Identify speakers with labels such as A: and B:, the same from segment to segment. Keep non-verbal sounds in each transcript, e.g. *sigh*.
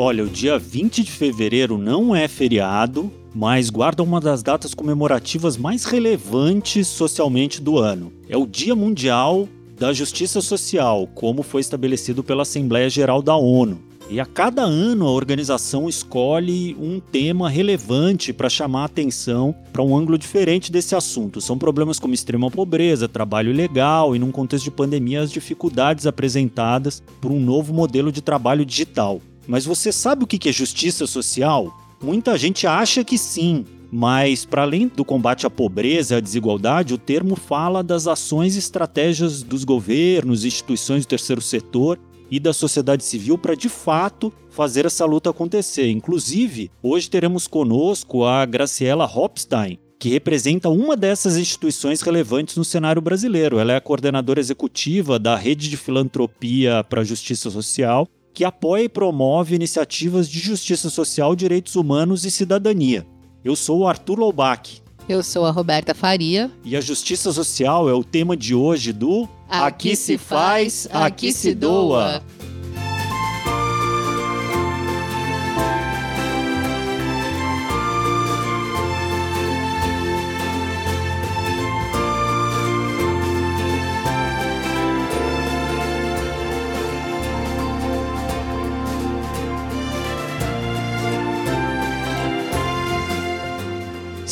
A: Olha, o dia 20 de fevereiro não é feriado, mas guarda uma das datas comemorativas mais relevantes socialmente do ano. É o Dia Mundial da Justiça Social, como foi estabelecido pela Assembleia Geral da ONU. E a cada ano a organização escolhe um tema relevante para chamar a atenção para um ângulo diferente desse assunto. São problemas como extrema pobreza, trabalho ilegal e, num contexto de pandemia, as dificuldades apresentadas por um novo modelo de trabalho digital. Mas você sabe o que é justiça social? Muita gente acha que sim, mas, para além do combate à pobreza e à desigualdade, o termo fala das ações e estratégias dos governos, instituições do terceiro setor e da sociedade civil para de fato fazer essa luta acontecer. Inclusive, hoje teremos conosco a Graciela Hopstein, que representa uma dessas instituições relevantes no cenário brasileiro. Ela é a coordenadora executiva da Rede de Filantropia para a Justiça Social, que apoia e promove iniciativas de justiça social, direitos humanos e cidadania. Eu sou o Arthur Loubach.
B: Eu sou a Roberta Faria.
A: E a justiça social é o tema de hoje do
B: Aqui, aqui se faz, aqui se doa.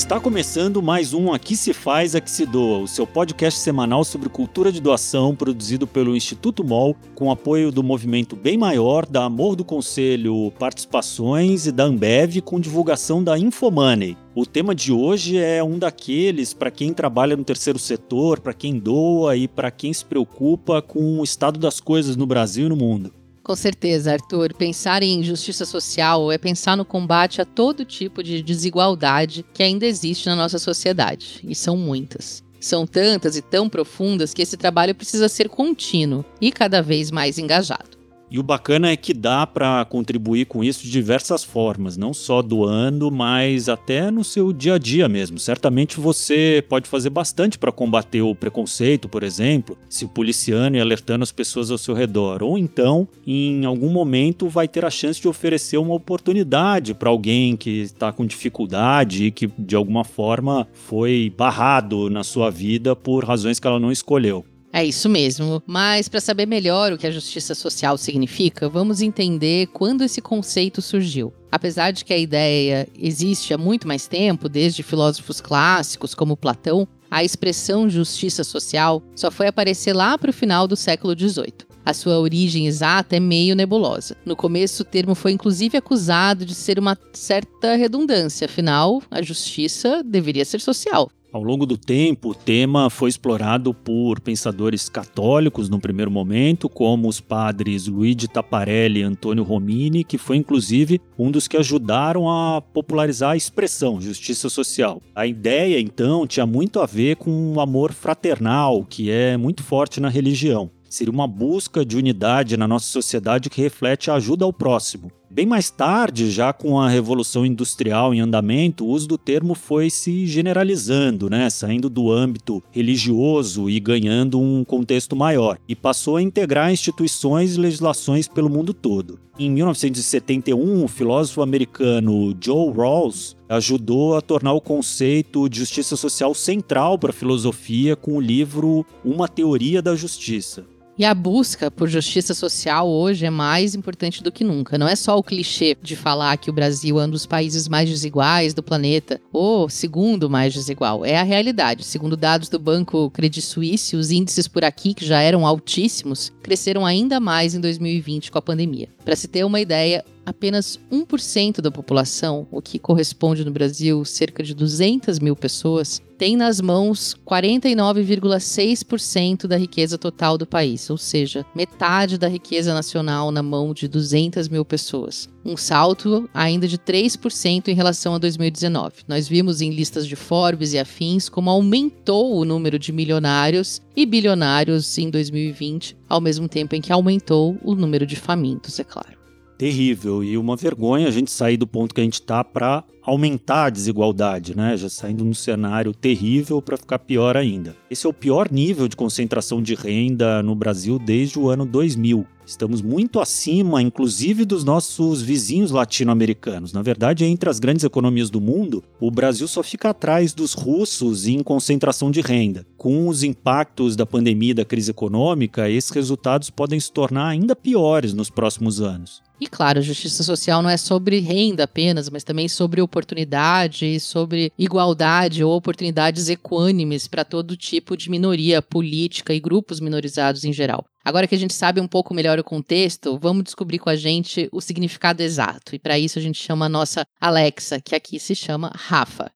A: Está começando mais um Aqui se faz, aqui se doa, o seu podcast semanal sobre cultura de doação produzido pelo Instituto MOL, com apoio do movimento Bem Maior, da Amor do Conselho Participações e da Ambev, com divulgação da Infomoney. O tema de hoje é um daqueles para quem trabalha no terceiro setor, para quem doa e para quem se preocupa com o estado das coisas no Brasil e no mundo.
B: Com certeza, Arthur. Pensar em justiça social é pensar no combate a todo tipo de desigualdade que ainda existe na nossa sociedade. E são muitas. São tantas e tão profundas que esse trabalho precisa ser contínuo e cada vez mais engajado.
A: E o bacana é que dá para contribuir com isso de diversas formas, não só doando, mas até no seu dia a dia mesmo. Certamente você pode fazer bastante para combater o preconceito, por exemplo, se policiando e alertando as pessoas ao seu redor. Ou então, em algum momento, vai ter a chance de oferecer uma oportunidade para alguém que está com dificuldade e que de alguma forma foi barrado na sua vida por razões que ela não escolheu.
B: É isso mesmo. Mas para saber melhor o que a justiça social significa, vamos entender quando esse conceito surgiu. Apesar de que a ideia existe há muito mais tempo, desde filósofos clássicos como Platão, a expressão justiça social só foi aparecer lá para o final do século XVIII. A sua origem exata é meio nebulosa. No começo, o termo foi inclusive acusado de ser uma certa redundância, afinal, a justiça deveria ser social.
A: Ao longo do tempo, o tema foi explorado por pensadores católicos no primeiro momento, como os padres Luigi Taparelli e Antônio Romini, que foi inclusive um dos que ajudaram a popularizar a expressão justiça social. A ideia, então, tinha muito a ver com o amor fraternal, que é muito forte na religião. Seria uma busca de unidade na nossa sociedade que reflete a ajuda ao próximo. Bem mais tarde, já com a Revolução Industrial em andamento, o uso do termo foi se generalizando, né? saindo do âmbito religioso e ganhando um contexto maior, e passou a integrar instituições e legislações pelo mundo todo. Em 1971, o filósofo americano Joe Rawls ajudou a tornar o conceito de justiça social central para a filosofia com o livro Uma Teoria da Justiça.
B: E a busca por justiça social hoje é mais importante do que nunca. Não é só o clichê de falar que o Brasil é um dos países mais desiguais do planeta, ou segundo mais desigual. É a realidade. Segundo dados do banco Credit Suisse, os índices por aqui, que já eram altíssimos, cresceram ainda mais em 2020 com a pandemia. Para se ter uma ideia, apenas 1% da população, o que corresponde no Brasil cerca de 200 mil pessoas, tem nas mãos 49,6% da riqueza total do país, ou seja, metade da riqueza nacional na mão de 200 mil pessoas. Um salto ainda de 3% em relação a 2019. Nós vimos em listas de Forbes e afins como aumentou o número de milionários e bilionários em 2020, ao mesmo tempo em que aumentou o número de famintos, é claro
A: terrível e uma vergonha a gente sair do ponto que a gente está para aumentar a desigualdade, né? Já saindo num cenário terrível para ficar pior ainda. Esse é o pior nível de concentração de renda no Brasil desde o ano 2000. Estamos muito acima, inclusive, dos nossos vizinhos latino-americanos. Na verdade, entre as grandes economias do mundo, o Brasil só fica atrás dos russos em concentração de renda. Com os impactos da pandemia e da crise econômica, esses resultados podem se tornar ainda piores nos próximos anos.
B: E claro, justiça social não é sobre renda apenas, mas também sobre oportunidade, sobre igualdade ou oportunidades equânimes para todo tipo de minoria política e grupos minorizados em geral. Agora que a gente sabe um pouco melhor o contexto, vamos descobrir com a gente o significado exato. E para isso a gente chama a nossa Alexa, que aqui se chama Rafa.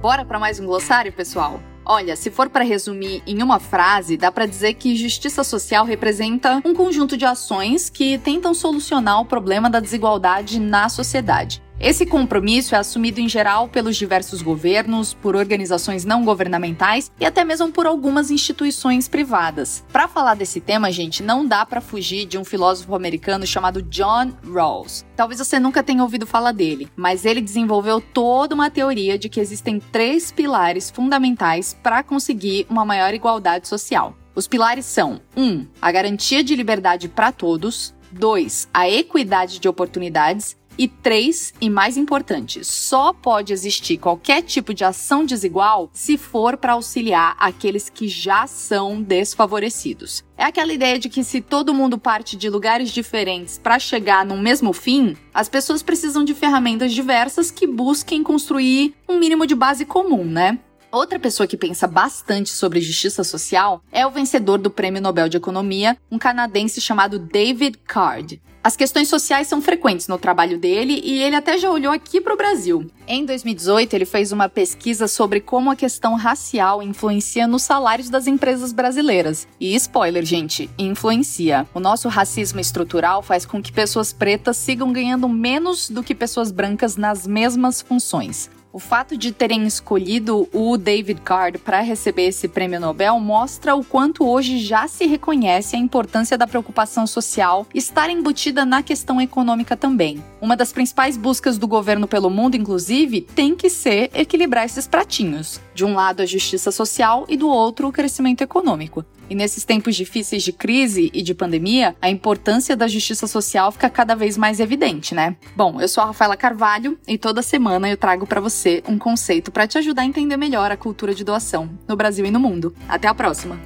C: Bora para mais um glossário, pessoal? Olha, se for para resumir em uma frase, dá para dizer que justiça social representa um conjunto de ações que tentam solucionar o problema da desigualdade na sociedade. Esse compromisso é assumido em geral pelos diversos governos, por organizações não governamentais e até mesmo por algumas instituições privadas. Para falar desse tema, gente, não dá para fugir de um filósofo americano chamado John Rawls. Talvez você nunca tenha ouvido falar dele, mas ele desenvolveu toda uma teoria de que existem três pilares fundamentais para conseguir uma maior igualdade social. Os pilares são: 1. Um, a garantia de liberdade para todos. 2. A equidade de oportunidades. E três, e mais importante, só pode existir qualquer tipo de ação desigual se for para auxiliar aqueles que já são desfavorecidos. É aquela ideia de que se todo mundo parte de lugares diferentes para chegar no mesmo fim, as pessoas precisam de ferramentas diversas que busquem construir um mínimo de base comum, né? Outra pessoa que pensa bastante sobre justiça social é o vencedor do Prêmio Nobel de Economia, um canadense chamado David Card. As questões sociais são frequentes no trabalho dele e ele até já olhou aqui para o Brasil. Em 2018, ele fez uma pesquisa sobre como a questão racial influencia nos salários das empresas brasileiras. E spoiler, gente, influencia. O nosso racismo estrutural faz com que pessoas pretas sigam ganhando menos do que pessoas brancas nas mesmas funções. O fato de terem escolhido o David Card para receber esse prêmio Nobel mostra o quanto hoje já se reconhece a importância da preocupação social estar embutida na questão econômica também. Uma das principais buscas do governo pelo mundo, inclusive, tem que ser equilibrar esses pratinhos. De um lado, a justiça social e do outro, o crescimento econômico. E nesses tempos difíceis de crise e de pandemia, a importância da justiça social fica cada vez mais evidente, né? Bom, eu sou a Rafaela Carvalho e toda semana eu trago para você um conceito para te ajudar a entender melhor a cultura de doação no Brasil e no mundo. Até a próxima!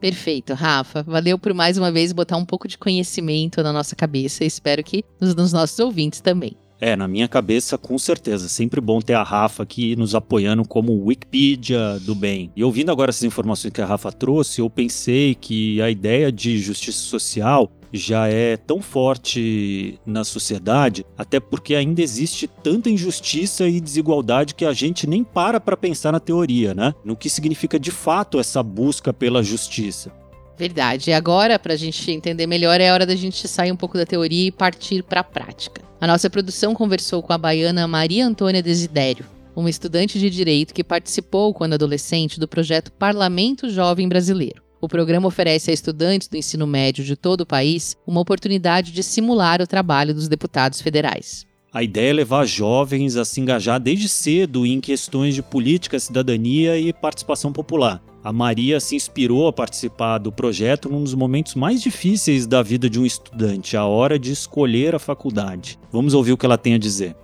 B: Perfeito, Rafa. Valeu por mais uma vez botar um pouco de conhecimento na nossa cabeça. Espero que nos, nos nossos ouvintes também.
A: É, na minha cabeça, com certeza. Sempre bom ter a Rafa aqui nos apoiando como Wikipedia do bem. E ouvindo agora essas informações que a Rafa trouxe, eu pensei que a ideia de justiça social já é tão forte na sociedade, até porque ainda existe tanta injustiça e desigualdade que a gente nem para para pensar na teoria, né? No que significa de fato essa busca pela justiça.
B: Verdade. E agora, para a gente entender melhor, é hora da gente sair um pouco da teoria e partir para a prática. A nossa produção conversou com a baiana Maria Antônia Desidério, uma estudante de direito que participou, quando adolescente, do projeto Parlamento Jovem Brasileiro. O programa oferece a estudantes do ensino médio de todo o país uma oportunidade de simular o trabalho dos deputados federais.
A: A ideia é levar jovens a se engajar desde cedo em questões de política, cidadania e participação popular. A Maria se inspirou a participar do projeto num dos momentos mais difíceis da vida de um estudante, a hora de escolher a faculdade. Vamos ouvir o que ela tem a dizer.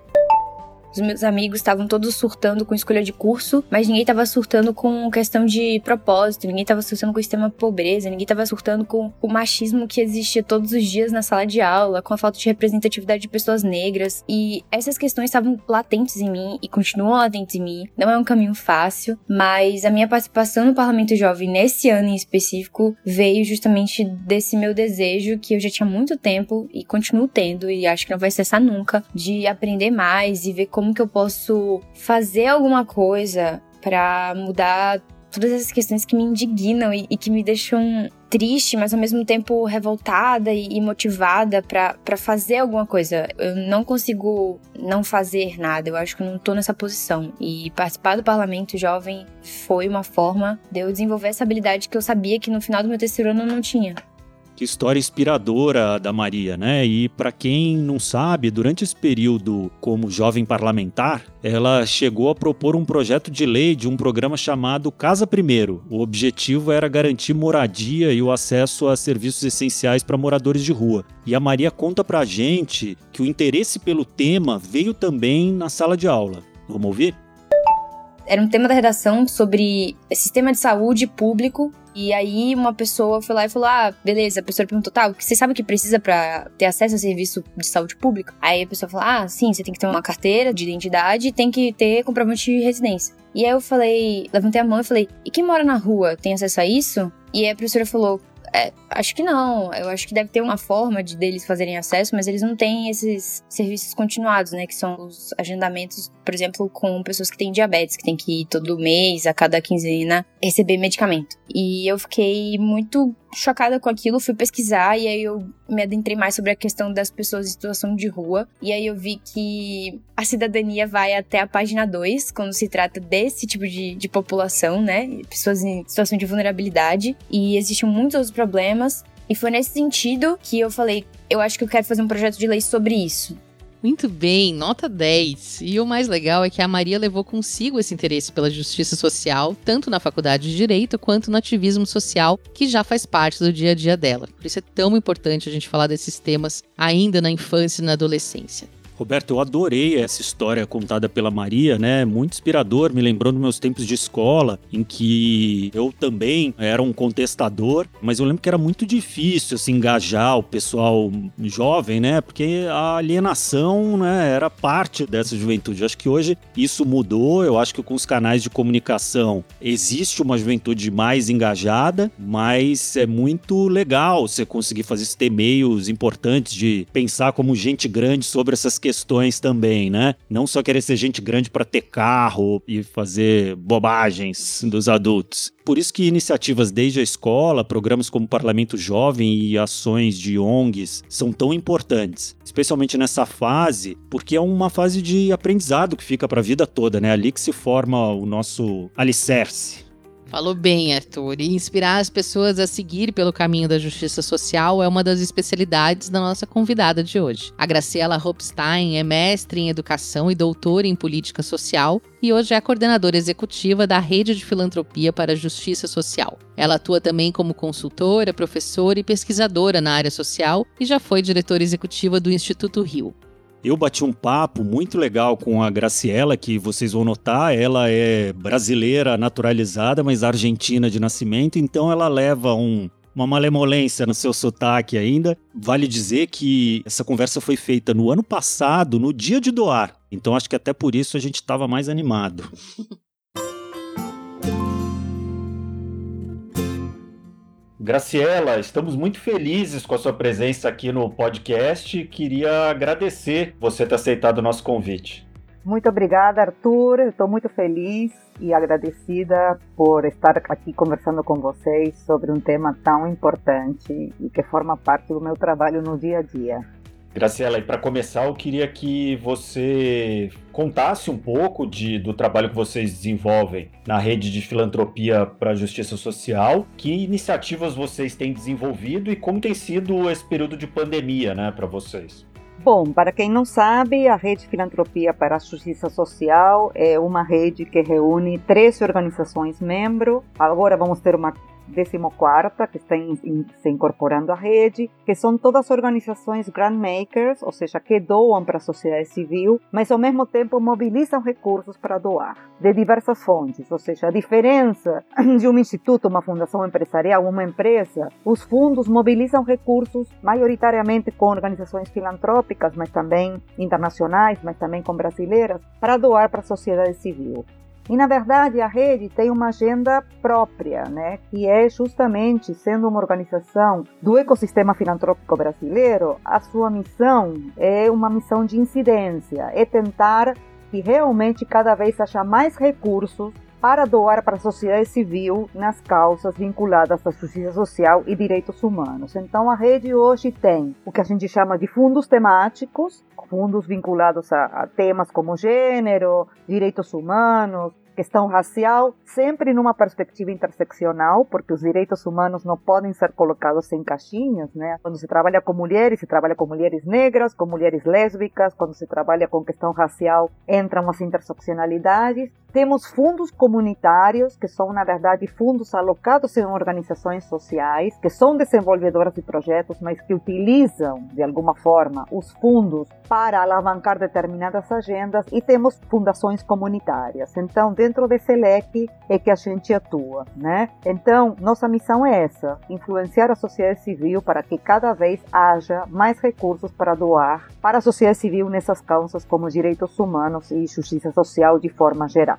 D: Os meus amigos estavam todos surtando com escolha de curso, mas ninguém estava surtando com questão de propósito, ninguém estava surtando com o sistema pobreza, ninguém estava surtando com o machismo que existia todos os dias na sala de aula, com a falta de representatividade de pessoas negras. E essas questões estavam latentes em mim e continuam latentes em mim. Não é um caminho fácil, mas a minha participação no Parlamento Jovem nesse ano em específico veio justamente desse meu desejo que eu já tinha muito tempo e continuo tendo e acho que não vai cessar nunca de aprender mais e ver como como que eu posso fazer alguma coisa para mudar todas essas questões que me indignam e, e, que me deixam triste, mas ao mesmo tempo revoltada e, motivada para fazer alguma coisa. Eu não consigo não fazer nada, eu acho que não tô nessa posição. E participar do parlamento jovem foi uma forma de eu desenvolver essa habilidade que eu sabia que no final do meu terceiro ano eu não tinha.
A: Que história inspiradora da Maria, né? E para quem não sabe, durante esse período como jovem parlamentar, ela chegou a propor um projeto de lei de um programa chamado Casa Primeiro. O objetivo era garantir moradia e o acesso a serviços essenciais para moradores de rua. E a Maria conta pra gente que o interesse pelo tema veio também na sala de aula. Vamos ouvir?
D: Era um tema da redação sobre sistema de saúde público e aí uma pessoa foi lá e falou: Ah, beleza. A pessoa perguntou: Tá, você sabe o que precisa para ter acesso a serviço de saúde pública? Aí a pessoa falou: Ah, sim, você tem que ter uma carteira de identidade e tem que ter comprovante de residência. E aí eu falei, levantei a mão e falei: E quem mora na rua tem acesso a isso? E aí a professora falou: é, acho que não. Eu acho que deve ter uma forma de deles fazerem acesso, mas eles não têm esses serviços continuados, né? Que são os agendamentos, por exemplo, com pessoas que têm diabetes, que tem que ir todo mês, a cada quinzena, receber medicamento. E eu fiquei muito chocada com aquilo, fui pesquisar e aí eu me adentrei mais sobre a questão das pessoas em situação de rua. E aí eu vi que a cidadania vai até a página 2, quando se trata desse tipo de, de população, né? Pessoas em situação de vulnerabilidade. E existem muitos outros problemas. E foi nesse sentido que eu falei: eu acho que eu quero fazer um projeto de lei sobre isso.
B: Muito bem, nota 10. E o mais legal é que a Maria levou consigo esse interesse pela justiça social, tanto na faculdade de Direito quanto no ativismo social, que já faz parte do dia a dia dela. Por isso é tão importante a gente falar desses temas ainda na infância e na adolescência.
A: Roberto, eu adorei essa história contada pela Maria, né? Muito inspirador, me lembrou dos meus tempos de escola, em que eu também era um contestador, mas eu lembro que era muito difícil assim, engajar o pessoal jovem, né? Porque a alienação né, era parte dessa juventude. Eu acho que hoje isso mudou, eu acho que com os canais de comunicação existe uma juventude mais engajada, mas é muito legal você conseguir fazer esses meios importantes de pensar como gente grande sobre essas questões também, né? Não só querer ser gente grande para ter carro e fazer bobagens dos adultos. Por isso que iniciativas desde a escola, programas como Parlamento Jovem e ações de ONGs são tão importantes, especialmente nessa fase, porque é uma fase de aprendizado que fica para a vida toda, né? Ali que se forma o nosso alicerce.
B: Falou bem, Arthur. E inspirar as pessoas a seguir pelo caminho da justiça social é uma das especialidades da nossa convidada de hoje. A Graciela Hopstein é mestre em educação e doutora em política social e hoje é coordenadora executiva da Rede de Filantropia para a Justiça Social. Ela atua também como consultora, professora e pesquisadora na área social e já foi diretora executiva do Instituto Rio.
A: Eu bati um papo muito legal com a Graciela, que vocês vão notar, ela é brasileira naturalizada, mas argentina de nascimento, então ela leva um, uma malemolência no seu sotaque ainda. Vale dizer que essa conversa foi feita no ano passado, no dia de doar. Então acho que até por isso a gente estava mais animado. *laughs* Graciela, estamos muito felizes com a sua presença aqui no podcast. Queria agradecer você ter aceitado o nosso convite.
E: Muito obrigada, Arthur. Estou muito feliz e agradecida por estar aqui conversando com vocês sobre um tema tão importante e que forma parte do meu trabalho no dia a dia.
A: Graciela, e para começar, eu queria que você contasse um pouco de, do trabalho que vocês desenvolvem na rede de filantropia para a justiça social. Que iniciativas vocês têm desenvolvido e como tem sido esse período de pandemia né, para vocês?
E: Bom, para quem não sabe, a Rede Filantropia para a Justiça Social é uma rede que reúne 13 organizações membros. Agora vamos ter uma 14 que está in, se incorporando à rede, que são todas organizações grantmakers, ou seja, que doam para a sociedade civil, mas ao mesmo tempo mobilizam recursos para doar, de diversas fontes, ou seja, a diferença *clears throat* de um instituto, uma fundação empresarial, uma empresa, os fundos mobilizam recursos maioritariamente com organizações filantrópicas, mas também internacionais, mas também com brasileiras, para doar para a sociedade civil. E na verdade a rede tem uma agenda própria, né, que é justamente sendo uma organização do ecossistema filantrópico brasileiro, a sua missão é uma missão de incidência, é tentar que realmente cada vez haja mais recursos para doar para a sociedade civil nas causas vinculadas à justiça social e direitos humanos. Então, a rede hoje tem o que a gente chama de fundos temáticos, fundos vinculados a, a temas como gênero, direitos humanos, questão racial, sempre numa perspectiva interseccional, porque os direitos humanos não podem ser colocados em caixinhas, né? Quando se trabalha com mulheres, se trabalha com mulheres negras, com mulheres lésbicas, quando se trabalha com questão racial, entram as interseccionalidades. Temos fundos comunitários, que são, na verdade, fundos alocados em organizações sociais, que são desenvolvedoras de projetos, mas que utilizam, de alguma forma, os fundos para alavancar determinadas agendas, e temos fundações comunitárias. Então, dentro desse leque é que a gente atua, né? Então, nossa missão é essa: influenciar a sociedade civil para que cada vez haja mais recursos para doar para a sociedade civil nessas causas como direitos humanos e justiça social de forma geral.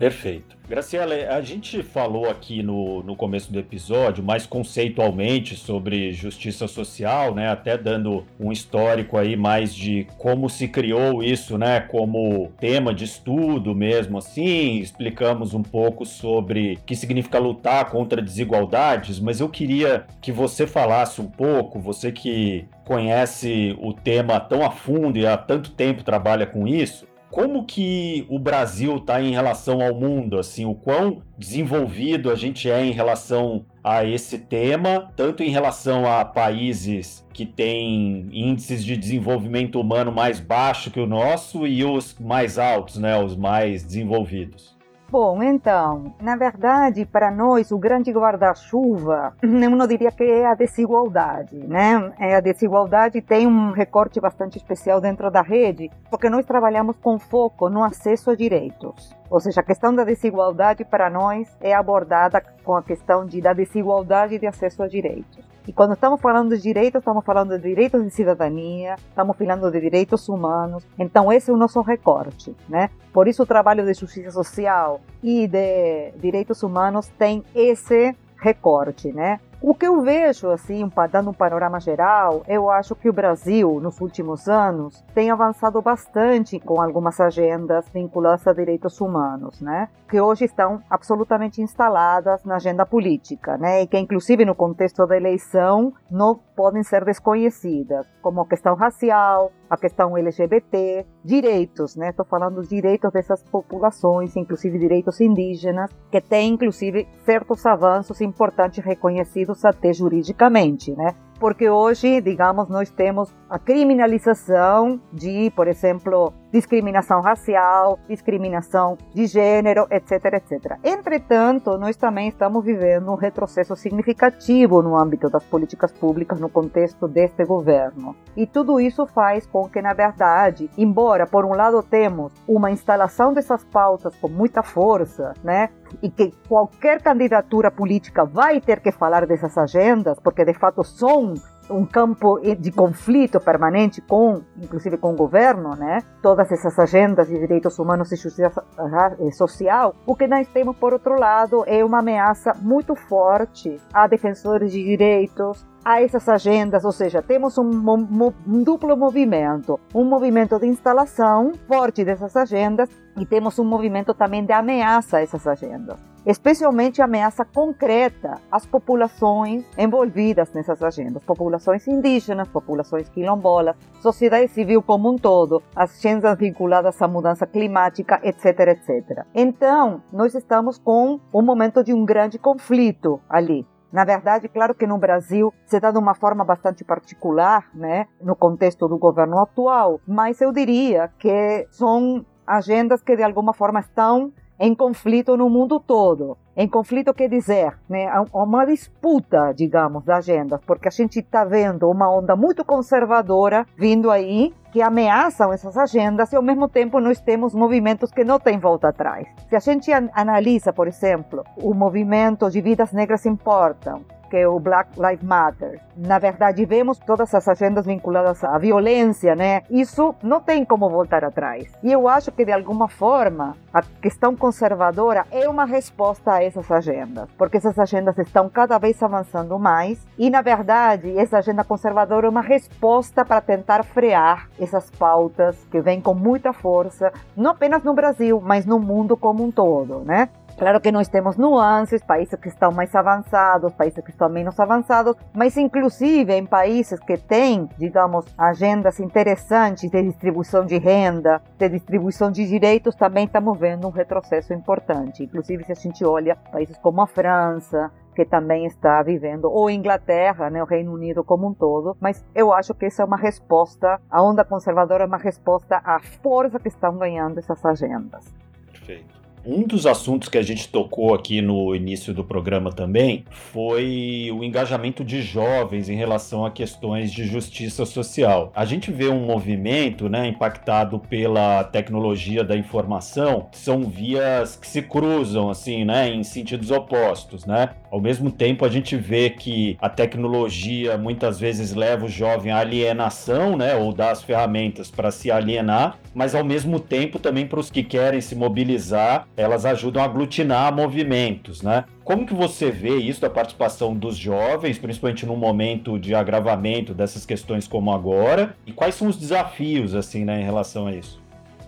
A: Perfeito. Graciela, a gente falou aqui no, no começo do episódio, mais conceitualmente, sobre justiça social, né? Até dando um histórico aí mais de como se criou isso, né? Como tema de estudo mesmo, assim. Explicamos um pouco sobre o que significa lutar contra desigualdades, mas eu queria que você falasse um pouco, você que conhece o tema tão a fundo e há tanto tempo trabalha com isso, como que o Brasil está em relação ao mundo, assim, o quão desenvolvido a gente é em relação a esse tema, tanto em relação a países que têm índices de desenvolvimento humano mais baixo que o nosso e os mais altos, né, os mais desenvolvidos.
E: Bom, então, na verdade, para nós, o grande guarda-chuva, *laughs* eu não diria que é a desigualdade, né? É a desigualdade tem um recorte bastante especial dentro da rede, porque nós trabalhamos com foco no acesso a direitos. Ou seja, a questão da desigualdade para nós é abordada com a questão de, da desigualdade de acesso a direitos. E quando estamos falando de direitos, estamos falando de direitos de cidadania, estamos falando de direitos humanos. Então, esse é o nosso recorte, né? Por isso, o trabalho de justiça social e de direitos humanos tem esse recorte, né? O que eu vejo, assim, dando um panorama geral, eu acho que o Brasil, nos últimos anos, tem avançado bastante com algumas agendas vinculadas a direitos humanos, né? Que hoje estão absolutamente instaladas na agenda política, né? E que, inclusive, no contexto da eleição, não podem ser desconhecidas, como a questão racial, a questão LGBT, direitos, né? Estou falando dos direitos dessas populações, inclusive direitos indígenas, que têm, inclusive, certos avanços importantes reconhecidos até juridicamente, né? porque hoje, digamos, nós temos a criminalização de, por exemplo, discriminação racial, discriminação de gênero, etc, etc. Entretanto, nós também estamos vivendo um retrocesso significativo no âmbito das políticas públicas no contexto deste governo. E tudo isso faz com que, na verdade, embora por um lado temos uma instalação dessas pautas com muita força, né, e que qualquer candidatura política vai ter que falar dessas agendas, porque de fato são um campo de conflito permanente com, inclusive com o governo, né? Todas essas agendas de direitos humanos e justiça eh, social. O que nós temos, por outro lado, é uma ameaça muito forte a defensores de direitos, a essas agendas, ou seja, temos um, um, um, duplo movimento, um movimento de instalação forte dessas agendas e temos um movimento também de ameaça a essas agendas, especialmente ameaça concreta às populações envolvidas nessas agendas, populações indígenas, populações quilombolas, sociedade civil como um todo, as agendas vinculadas à mudança climática, etc, etc. Então, nós estamos com um momento de um grande conflito ali. Na verdade, claro que no Brasil se dá de uma forma bastante particular, né, no contexto do governo atual, mas eu diria que são agendas que de alguma forma estão em conflito no mundo todo. Em conflito quer dizer, né, uma disputa, digamos, de agendas, porque a gente está vendo uma onda muito conservadora vindo aí que ameaçam essas agendas e ao mesmo tempo nós temos movimentos que não têm volta atrás. Se a gente analisa, por exemplo, o movimento de vidas negras importam, que é o Black Lives Matter. Na verdade, vemos todas as agendas vinculadas à violência, né? Isso não tem como voltar atrás. E eu acho que, de alguma forma, a questão conservadora é uma resposta a essas agendas, porque essas agendas estão cada vez avançando mais e, na verdade, essa agenda conservadora é uma resposta para tentar frear essas pautas que vêm com muita força, não apenas no Brasil, mas no mundo como um todo, né? Claro que nós temos nuances, países que estão mais avançados, países que estão menos avançados, mas inclusive em países que têm, digamos, agendas interessantes de distribuição de renda, de distribuição de direitos, também estamos vendo um retrocesso importante. Inclusive se a gente olha países como a França, que também está vivendo, ou Inglaterra, né, o Reino Unido como um todo, mas eu acho que essa é uma resposta, a onda conservadora é uma resposta à força que estão ganhando essas agendas.
A: Perfeito. Um dos assuntos que a gente tocou aqui no início do programa também foi o engajamento de jovens em relação a questões de justiça social. A gente vê um movimento né, impactado pela tecnologia da informação, são vias que se cruzam assim, né, em sentidos opostos. Né? Ao mesmo tempo, a gente vê que a tecnologia muitas vezes leva o jovem à alienação, né, ou dá as ferramentas para se alienar, mas ao mesmo tempo também para os que querem se mobilizar elas ajudam a aglutinar movimentos, né? Como que você vê isso da participação dos jovens, principalmente no momento de agravamento dessas questões como agora? E quais são os desafios, assim, né, em relação a isso?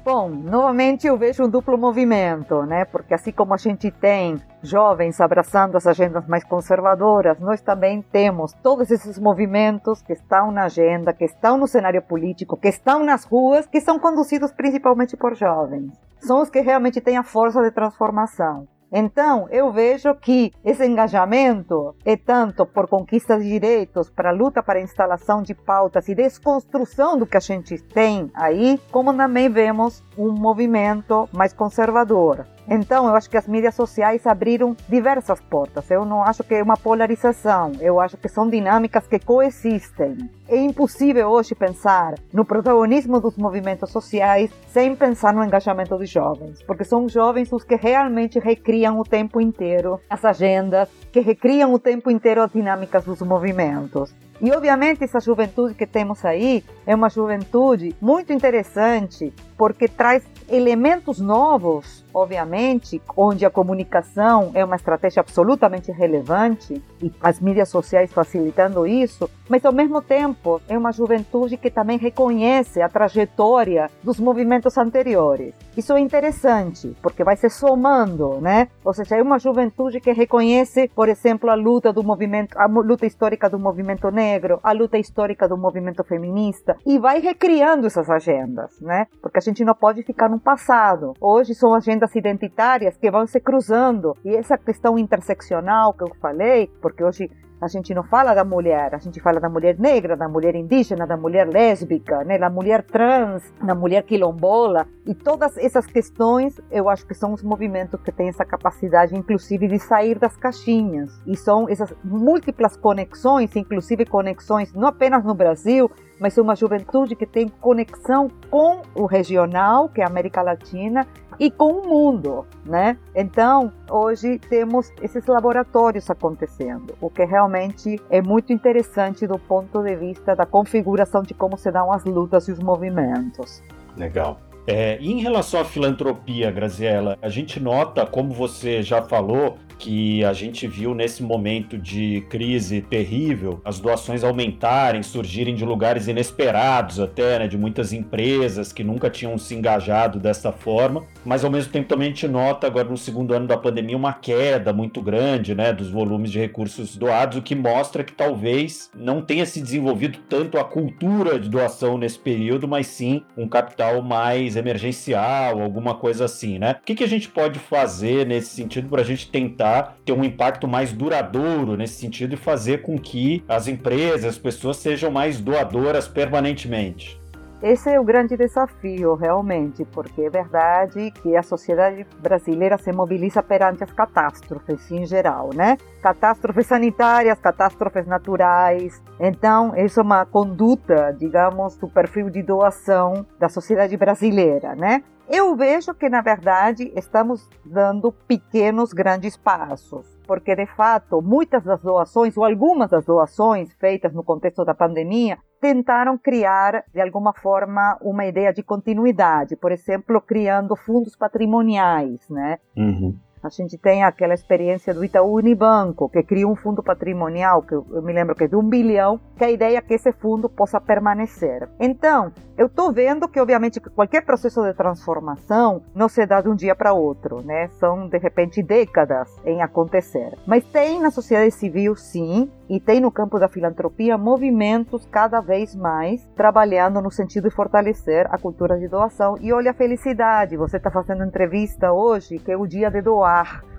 E: Bom, novamente eu vejo um duplo movimento, né? Porque assim como a gente tem jovens abraçando as agendas mais conservadoras, nós também temos todos esses movimentos que estão na agenda, que estão no cenário político, que estão nas ruas, que são conduzidos principalmente por jovens. São os que realmente têm a força de transformação. Então, eu vejo que esse engajamento é tanto por conquista de direitos, para a luta para a instalação de pautas e desconstrução do que a gente tem aí, como também vemos um movimento mais conservador. Então, eu acho que as mídias sociais abriram diversas portas. Eu não acho que é uma polarização, eu acho que são dinâmicas que coexistem. É impossível hoje pensar no protagonismo dos movimentos sociais sem pensar no engajamento dos jovens, porque são jovens os que realmente recriam o tempo inteiro as agendas, que recriam o tempo inteiro as dinâmicas dos movimentos. E obviamente essa juventude que temos aí é uma juventude muito interessante porque traz elementos novos, obviamente, onde a comunicação é uma estratégia absolutamente relevante e as mídias sociais facilitando isso, mas ao mesmo tempo é uma juventude que também reconhece a trajetória dos movimentos anteriores. Isso é interessante, porque vai se somando, né? Ou seja, é uma juventude que reconhece, por exemplo, a luta do movimento, a luta histórica do movimento negro, a luta histórica do movimento feminista e vai recriando essas agendas, né? Porque a gente não pode ficar no passado. Hoje são agendas identitárias que vão se cruzando e essa questão interseccional que eu falei, porque hoje a gente não fala da mulher, a gente fala da mulher negra, da mulher indígena, da mulher lésbica, né, da mulher trans, da mulher quilombola. E todas essas questões, eu acho que são os movimentos que têm essa capacidade, inclusive, de sair das caixinhas. E são essas múltiplas conexões, inclusive conexões não apenas no Brasil, mas uma juventude que tem conexão com o regional, que é a América Latina, e com o mundo, né? Então, hoje temos esses laboratórios acontecendo, o que realmente é muito interessante do ponto de vista da configuração de como se dão as lutas e os movimentos.
A: Legal. É, em relação à filantropia, Graziella, a gente nota, como você já falou, que a gente viu nesse momento de crise terrível, as doações aumentarem, surgirem de lugares inesperados até, né, de muitas empresas que nunca tinham se engajado dessa forma, mas ao mesmo tempo também a gente nota agora no segundo ano da pandemia uma queda muito grande, né, dos volumes de recursos doados, o que mostra que talvez não tenha se desenvolvido tanto a cultura de doação nesse período, mas sim um capital mais emergencial, alguma coisa assim, né? O que, que a gente pode fazer nesse sentido para a gente tentar ter um impacto mais duradouro nesse sentido e fazer com que as empresas, as pessoas sejam mais doadoras permanentemente.
E: Esse é o grande desafio, realmente, porque é verdade que a sociedade brasileira se mobiliza perante as catástrofes em geral, né? Catástrofes sanitárias, catástrofes naturais. Então, isso é uma conduta, digamos, do perfil de doação da sociedade brasileira, né? Eu vejo que, na verdade, estamos dando pequenos, grandes passos, porque, de fato, muitas das doações, ou algumas das doações feitas no contexto da pandemia, tentaram criar, de alguma forma, uma ideia de continuidade, por exemplo, criando fundos patrimoniais, né? Uhum. A gente tem aquela experiência do Itaú Unibanco, que cria um fundo patrimonial, que eu me lembro que é de um bilhão, que a ideia é que esse fundo possa permanecer. Então, eu estou vendo que, obviamente, qualquer processo de transformação não se dá de um dia para outro, né? São, de repente, décadas em acontecer. Mas tem na sociedade civil, sim, e tem no campo da filantropia movimentos cada vez mais trabalhando no sentido de fortalecer a cultura de doação. E olha a felicidade, você está fazendo entrevista hoje, que é o dia de doar,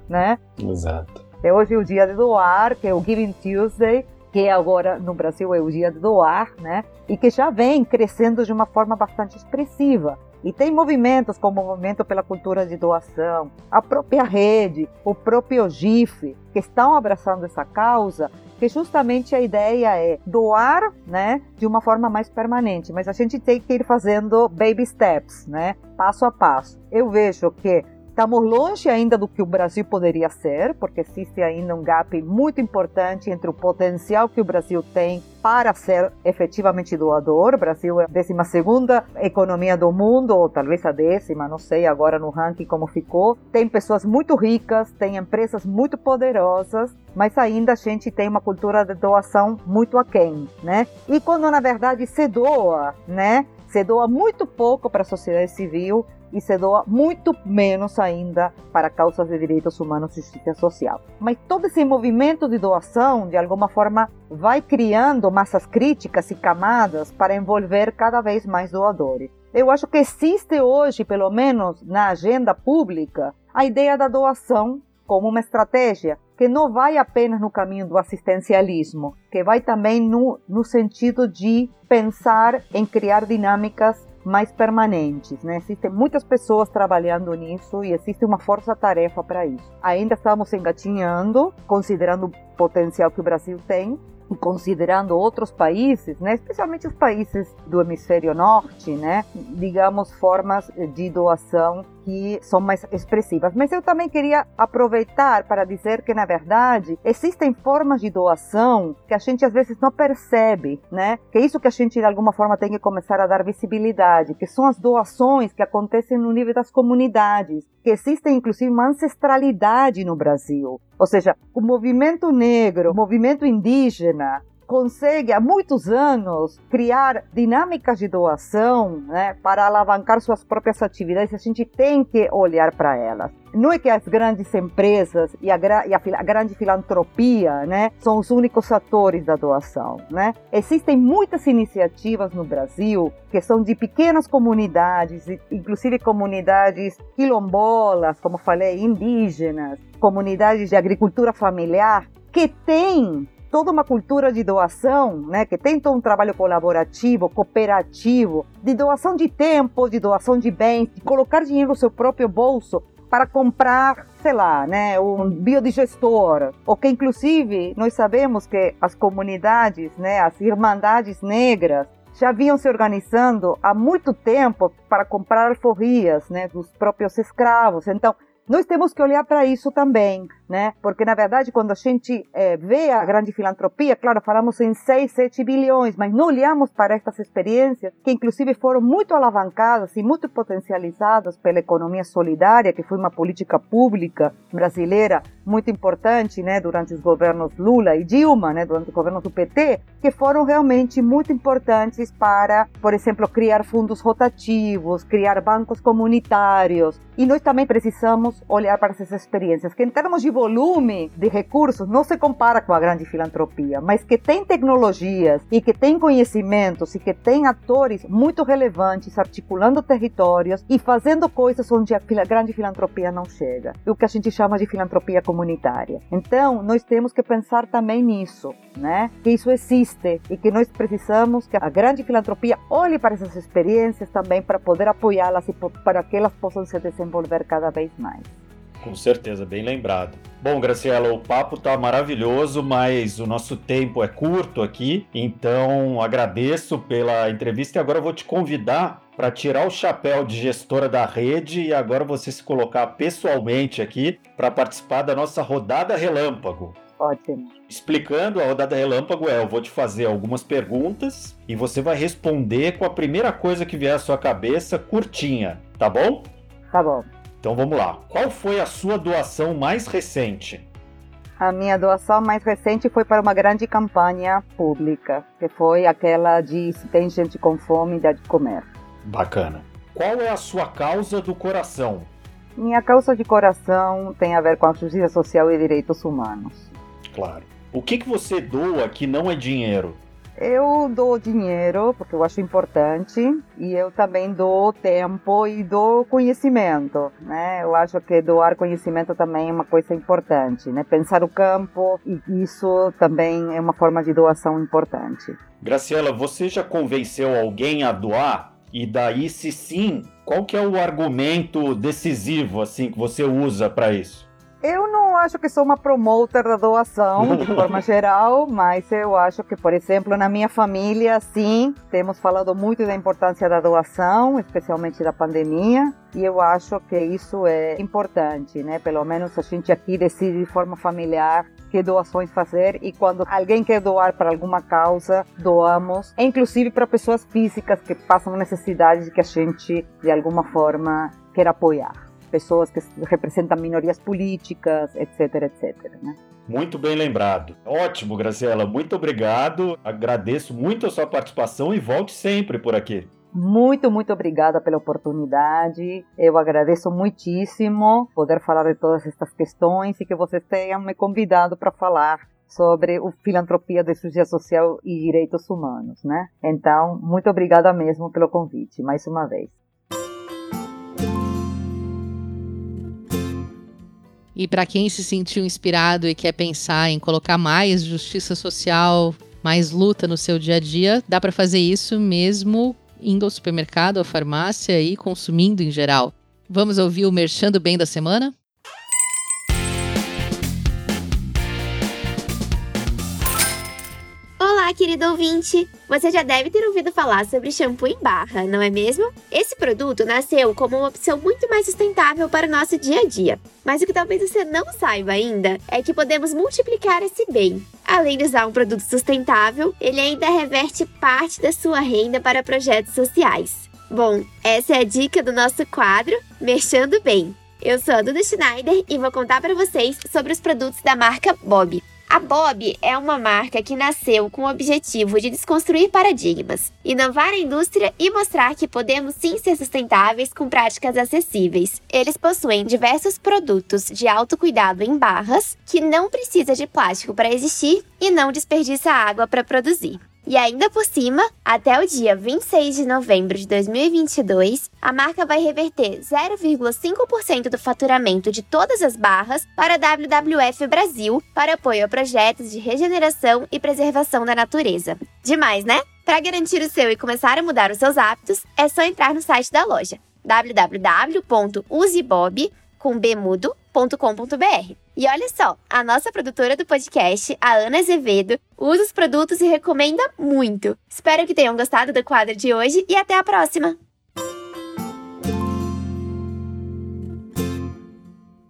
E: né?
F: Exato.
E: É hoje o dia de doar, que é o Giving Tuesday, que agora no Brasil é o dia de doar, né? E que já vem crescendo de uma forma bastante expressiva. E tem movimentos como o Movimento pela Cultura de Doação, a própria rede, o próprio GIF, que estão abraçando essa causa, que justamente a ideia é doar, né, de uma forma mais permanente, mas a gente tem que ir fazendo baby steps, né, passo a passo. Eu vejo que Estamos longe ainda do que o Brasil poderia ser, porque existe ainda um gap muito importante entre o potencial que o Brasil tem para ser efetivamente doador. O Brasil é a 12 economia do mundo, ou talvez a décima, não sei agora no ranking como ficou. Tem pessoas muito ricas, tem empresas muito poderosas, mas ainda a gente tem uma cultura de doação muito aquém, né? E quando na verdade se doa, né? Se doa muito pouco para a sociedade civil, e se doa muito menos ainda para causas de direitos humanos e justiça social. Mas todo esse movimento de doação, de alguma forma, vai criando massas críticas e camadas para envolver cada vez mais doadores. Eu acho que existe hoje, pelo menos na agenda pública, a ideia da doação como uma estratégia que não vai apenas no caminho do assistencialismo, que vai também no, no sentido de pensar em criar dinâmicas mais permanentes, né? Existem muitas pessoas trabalhando nisso e existe uma força-tarefa para isso. Ainda estamos engatinhando, considerando o potencial que o Brasil tem, e considerando outros países, né, especialmente os países do hemisfério norte, né, digamos formas de doação que são mais expressivas. Mas eu também queria aproveitar para dizer que, na verdade, existem formas de doação que a gente às vezes não percebe, né? Que é isso que a gente, de alguma forma, tem que começar a dar visibilidade, que são as doações que acontecem no nível das comunidades, que existem, inclusive, uma ancestralidade no Brasil. Ou seja, o movimento negro, o movimento indígena, consegue há muitos anos criar dinâmicas de doação né, para alavancar suas próprias atividades, a gente tem que olhar para elas. Não é que as grandes empresas e a, e a, a, grande filantropia né, são os únicos atores da doação. Né? Existem muitas iniciativas no Brasil que são de pequenas comunidades, inclusive comunidades quilombolas, como falei, indígenas, comunidades de agricultura familiar, que têm toda uma cultura de doação, né, que tem todo um trabalho colaborativo, cooperativo, de doação de tempo, de doação de bens, de colocar dinheiro no seu próprio bolso para comprar, sei lá, né, um biodigestor, ou que inclusive nós sabemos que as comunidades, né, as irmandades negras já vinham se organizando há muito tempo para comprar alforrias, né, dos próprios escravos. Então, nós temos que olhar para isso também, né? Porque, na verdade, quando a gente é, vê a grande filantropia, claro, falamos em 6, 7 bilhões, mas não olhamos para estas experiências que, inclusive, foram muito alavancadas e muito potencializadas pela economia solidária, que foi uma política pública brasileira muito importante, né? Durante os governos Lula e Dilma, né? Durante os governos do PT, que foram realmente muito importantes para, por exemplo, criar fundos rotativos, criar bancos comunitários. E nós também precisamos vamos olhar para essas experiências, que em termos de volume de recursos não se compara com a grande filantropia, mas que tem tecnologias e que tem conhecimentos e que tem atores muito relevantes articulando territórios e fazendo coisas onde a grande filantropia não chega. O que a gente chama de filantropia comunitária. Então, nós temos que pensar também nisso, né? Que isso existe e que nós precisamos que a grande filantropia olhe para essas experiências também para poder apoiá-las e para que elas possam se desenvolver cada vez mais.
A: Com certeza, bem lembrado. Bom, Graciela, o papo tá maravilhoso, mas o nosso tempo é curto aqui, então agradeço pela entrevista e agora eu vou te convidar para tirar o chapéu de gestora da rede e agora você se colocar pessoalmente aqui para participar da nossa rodada relâmpago.
E: Ótimo.
A: Explicando, a rodada relâmpago é: eu vou te fazer algumas perguntas e você vai responder com a primeira coisa que vier à sua cabeça, curtinha, tá bom?
E: Tá bom.
A: Então vamos lá. Qual foi a sua doação mais recente?
E: A minha doação mais recente foi para uma grande campanha pública, que foi aquela de se tem gente com fome, dá de comer.
A: Bacana. Qual é a sua causa do coração?
E: Minha causa de coração tem a ver com a justiça social e direitos humanos.
A: Claro. O que, que você doa que não é dinheiro?
E: Eu dou dinheiro porque eu acho importante e eu também dou tempo e dou conhecimento, né? Eu acho que doar conhecimento também é uma coisa importante, né? Pensar o campo e isso também é uma forma de doação importante.
A: Graciela, você já convenceu alguém a doar? E daí, se sim, qual que é o argumento decisivo assim que você usa para isso?
E: Eu não acho que sou uma promoter da doação, de *laughs* forma geral, mas eu acho que, por exemplo, na minha família, sim, temos falado muito da importância da doação, especialmente da pandemia, e eu acho que isso é importante, né? Pelo menos a gente aqui decide de forma familiar que doações fazer e quando alguém quer doar para alguma causa, doamos, inclusive para pessoas físicas que passam necessidades que a gente de alguma forma quer apoiar pessoas que representam minorias políticas, etc, etc. Né?
A: Muito bem lembrado. Ótimo, Graciela. Muito obrigado. Agradeço muito a sua participação e volte sempre por aqui.
E: Muito, muito obrigada pela oportunidade. Eu agradeço muitíssimo poder falar de todas estas questões e que vocês tenham me convidado para falar sobre o filantropia de justiça social e direitos humanos, né? Então, muito obrigada mesmo pelo convite, mais uma vez.
B: E para quem se sentiu inspirado e quer pensar em colocar mais justiça social, mais luta no seu dia a dia, dá para fazer isso mesmo indo ao supermercado, à farmácia e consumindo em geral. Vamos ouvir o Merchando Bem da semana?
F: Querido ouvinte! Você já deve ter ouvido falar sobre shampoo em barra, não é mesmo? Esse produto nasceu como uma opção muito mais sustentável para o nosso dia a dia. Mas o que talvez você não saiba ainda é que podemos multiplicar esse bem. Além de usar um produto sustentável, ele ainda reverte parte da sua renda para projetos sociais. Bom, essa é a dica do nosso quadro Mexendo Bem. Eu sou a Duda Schneider e vou contar para vocês sobre os produtos da marca Bob. A Bob é uma marca que nasceu com o objetivo de desconstruir paradigmas, inovar a indústria e mostrar que podemos sim ser sustentáveis com práticas acessíveis. Eles possuem diversos produtos de autocuidado em barras, que não precisa de plástico para existir e não desperdiça água para produzir. E ainda por cima, até o dia 26 de novembro de 2022, a marca vai reverter 0,5% do faturamento de todas as barras para a WWF Brasil para apoio a projetos de regeneração e preservação da natureza. Demais, né? Para garantir o seu e começar a mudar os seus hábitos, é só entrar no site da loja www.usebob.com.br e olha só, a nossa produtora do podcast, a Ana Azevedo, usa os produtos e recomenda muito. Espero que tenham gostado do quadro de hoje e até a próxima!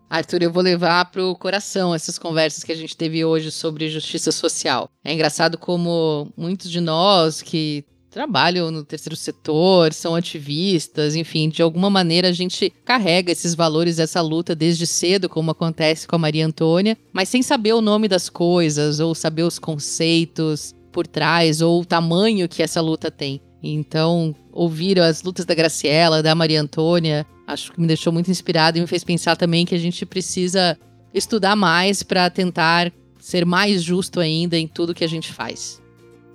B: Arthur, eu vou levar pro coração essas conversas que a gente teve hoje sobre justiça social. É engraçado como muitos de nós que trabalham no terceiro setor, são ativistas, enfim, de alguma maneira a gente carrega esses valores, essa luta desde cedo, como acontece com a Maria Antônia, mas sem saber o nome das coisas ou saber os conceitos por trás ou o tamanho que essa luta tem. Então, ouvir as lutas da Graciela, da Maria Antônia, acho que me deixou muito inspirado e me fez pensar também que a gente precisa estudar mais para tentar ser mais justo ainda em tudo que a gente faz.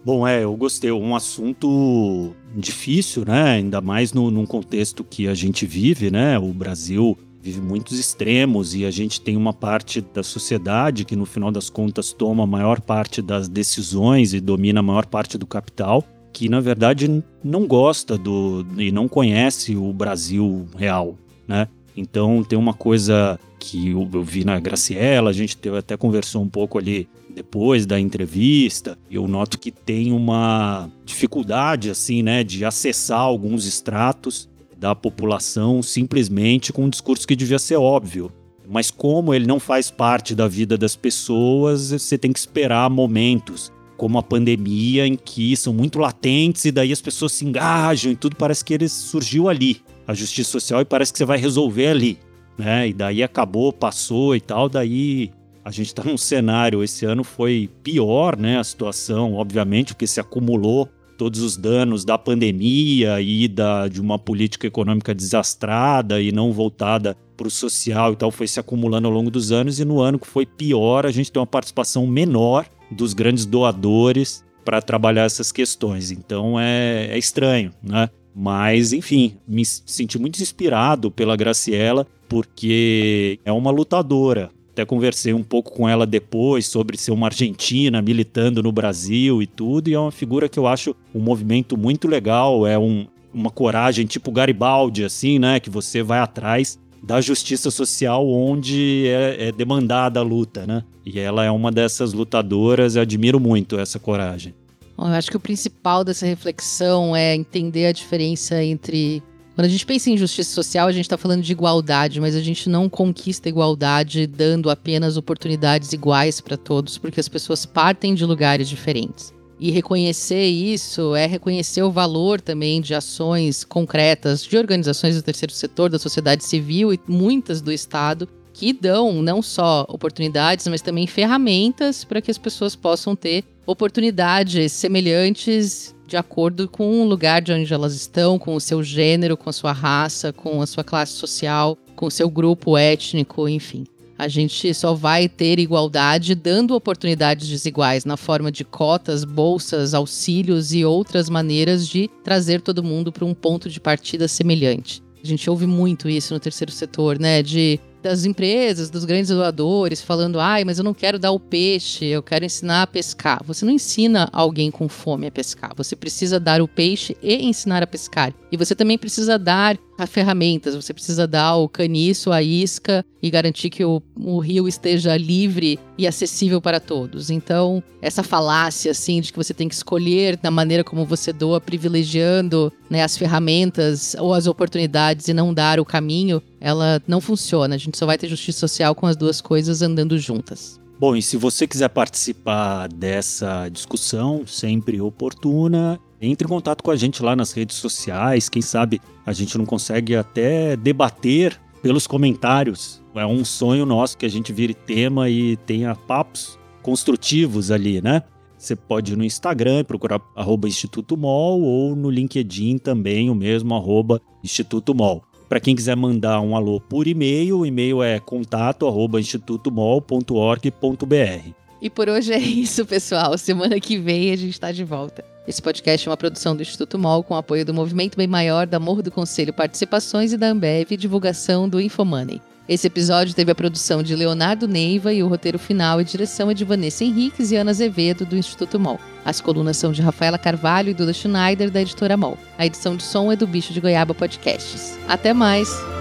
A: Bom, é, eu gostei. Um assunto difícil, né? Ainda mais no, num contexto que a gente vive, né? O Brasil vive muitos extremos e a gente tem uma parte da sociedade que, no final das contas, toma a maior parte das decisões e domina a maior parte do capital, que, na verdade, não gosta do e não conhece o Brasil real, né? Então, tem uma coisa que eu, eu vi na Graciela, a gente até conversou um pouco ali depois da entrevista, eu noto que tem uma dificuldade assim, né, de acessar alguns estratos da população simplesmente com um discurso que devia ser óbvio. Mas como ele não faz parte da vida das pessoas, você tem que esperar momentos, como a pandemia, em que são muito latentes e daí as pessoas se engajam e tudo parece que ele surgiu ali, a justiça social, e parece que você vai resolver ali. né? E daí acabou, passou e tal, daí a gente está num cenário, esse ano foi pior, né, a situação, obviamente, porque se acumulou todos os danos da pandemia e da, de uma política econômica desastrada e não voltada para o social e tal, foi se acumulando ao longo dos anos, e no ano que foi pior, a gente tem uma participação menor dos grandes doadores para trabalhar essas questões. Então é, é estranho, né? Mas, enfim, me senti muito inspirado pela Graciela, porque é uma lutadora. Até conversei um pouco com ela depois sobre ser uma argentina militando no Brasil e tudo, e é uma figura que eu acho um movimento muito legal, é um, uma coragem tipo Garibaldi, assim, né? Que você vai atrás da justiça social onde é, é, demandada a luta, né? E ela é uma dessas lutadoras, eu admiro muito essa coragem.
B: Eu acho que o principal dessa reflexão é entender a diferença entre. Quando a gente pensa em justiça social, a gente está falando de igualdade, mas a gente não conquista igualdade dando apenas oportunidades iguais para todos, porque as pessoas partem de lugares diferentes. E reconhecer isso é reconhecer o valor também de ações concretas de organizações do terceiro setor, da sociedade civil e muitas do Estado que dão não só oportunidades, mas também ferramentas para que as pessoas possam ter oportunidades semelhantes de acordo com o lugar de onde elas estão, com o seu gênero, com a sua raça, com a sua classe social, com o seu grupo étnico, enfim. A gente só vai ter igualdade dando oportunidades desiguais na forma de cotas, bolsas, auxílios e outras maneiras de trazer todo mundo para um ponto de partida semelhante. A gente ouve muito isso no terceiro setor, né? De das empresas, dos grandes doadores, falando: ai, mas eu não quero dar o peixe, eu quero ensinar a pescar. Você não ensina alguém com fome a pescar. Você precisa dar o peixe e ensinar a pescar. E você também precisa dar ferramentas, você precisa dar o caniço, a isca e garantir que o, o rio esteja livre e acessível para todos. Então, essa falácia, assim, de que você tem que escolher da maneira como você doa, privilegiando né, as ferramentas ou as oportunidades e não dar o caminho, ela não funciona. A gente só vai ter justiça social com as duas coisas andando juntas.
A: Bom, e se você quiser participar dessa discussão, sempre oportuna, entre em contato com a gente lá nas redes sociais. Quem sabe a gente não consegue até debater pelos comentários. É um sonho nosso que a gente vire tema e tenha papos construtivos ali, né? Você pode ir no Instagram procurar arroba Instituto Mol ou no LinkedIn também o mesmo arroba Instituto Mol. Para quem quiser mandar um alô por e-mail, o e-mail é contato@institutomol.org.br.
B: E por hoje é isso, pessoal. Semana que vem a gente está de volta. Esse podcast é uma produção do Instituto MOL com apoio do Movimento Bem Maior, da Morro do Conselho Participações e da Ambev divulgação do Infomoney. Esse episódio teve a produção de Leonardo Neiva e o roteiro final e direção é de Vanessa Henriques e Ana Azevedo, do Instituto MOL. As colunas são de Rafaela Carvalho e Duda Schneider, da editora MOL. A edição de som é do Bicho de Goiaba Podcasts. Até mais!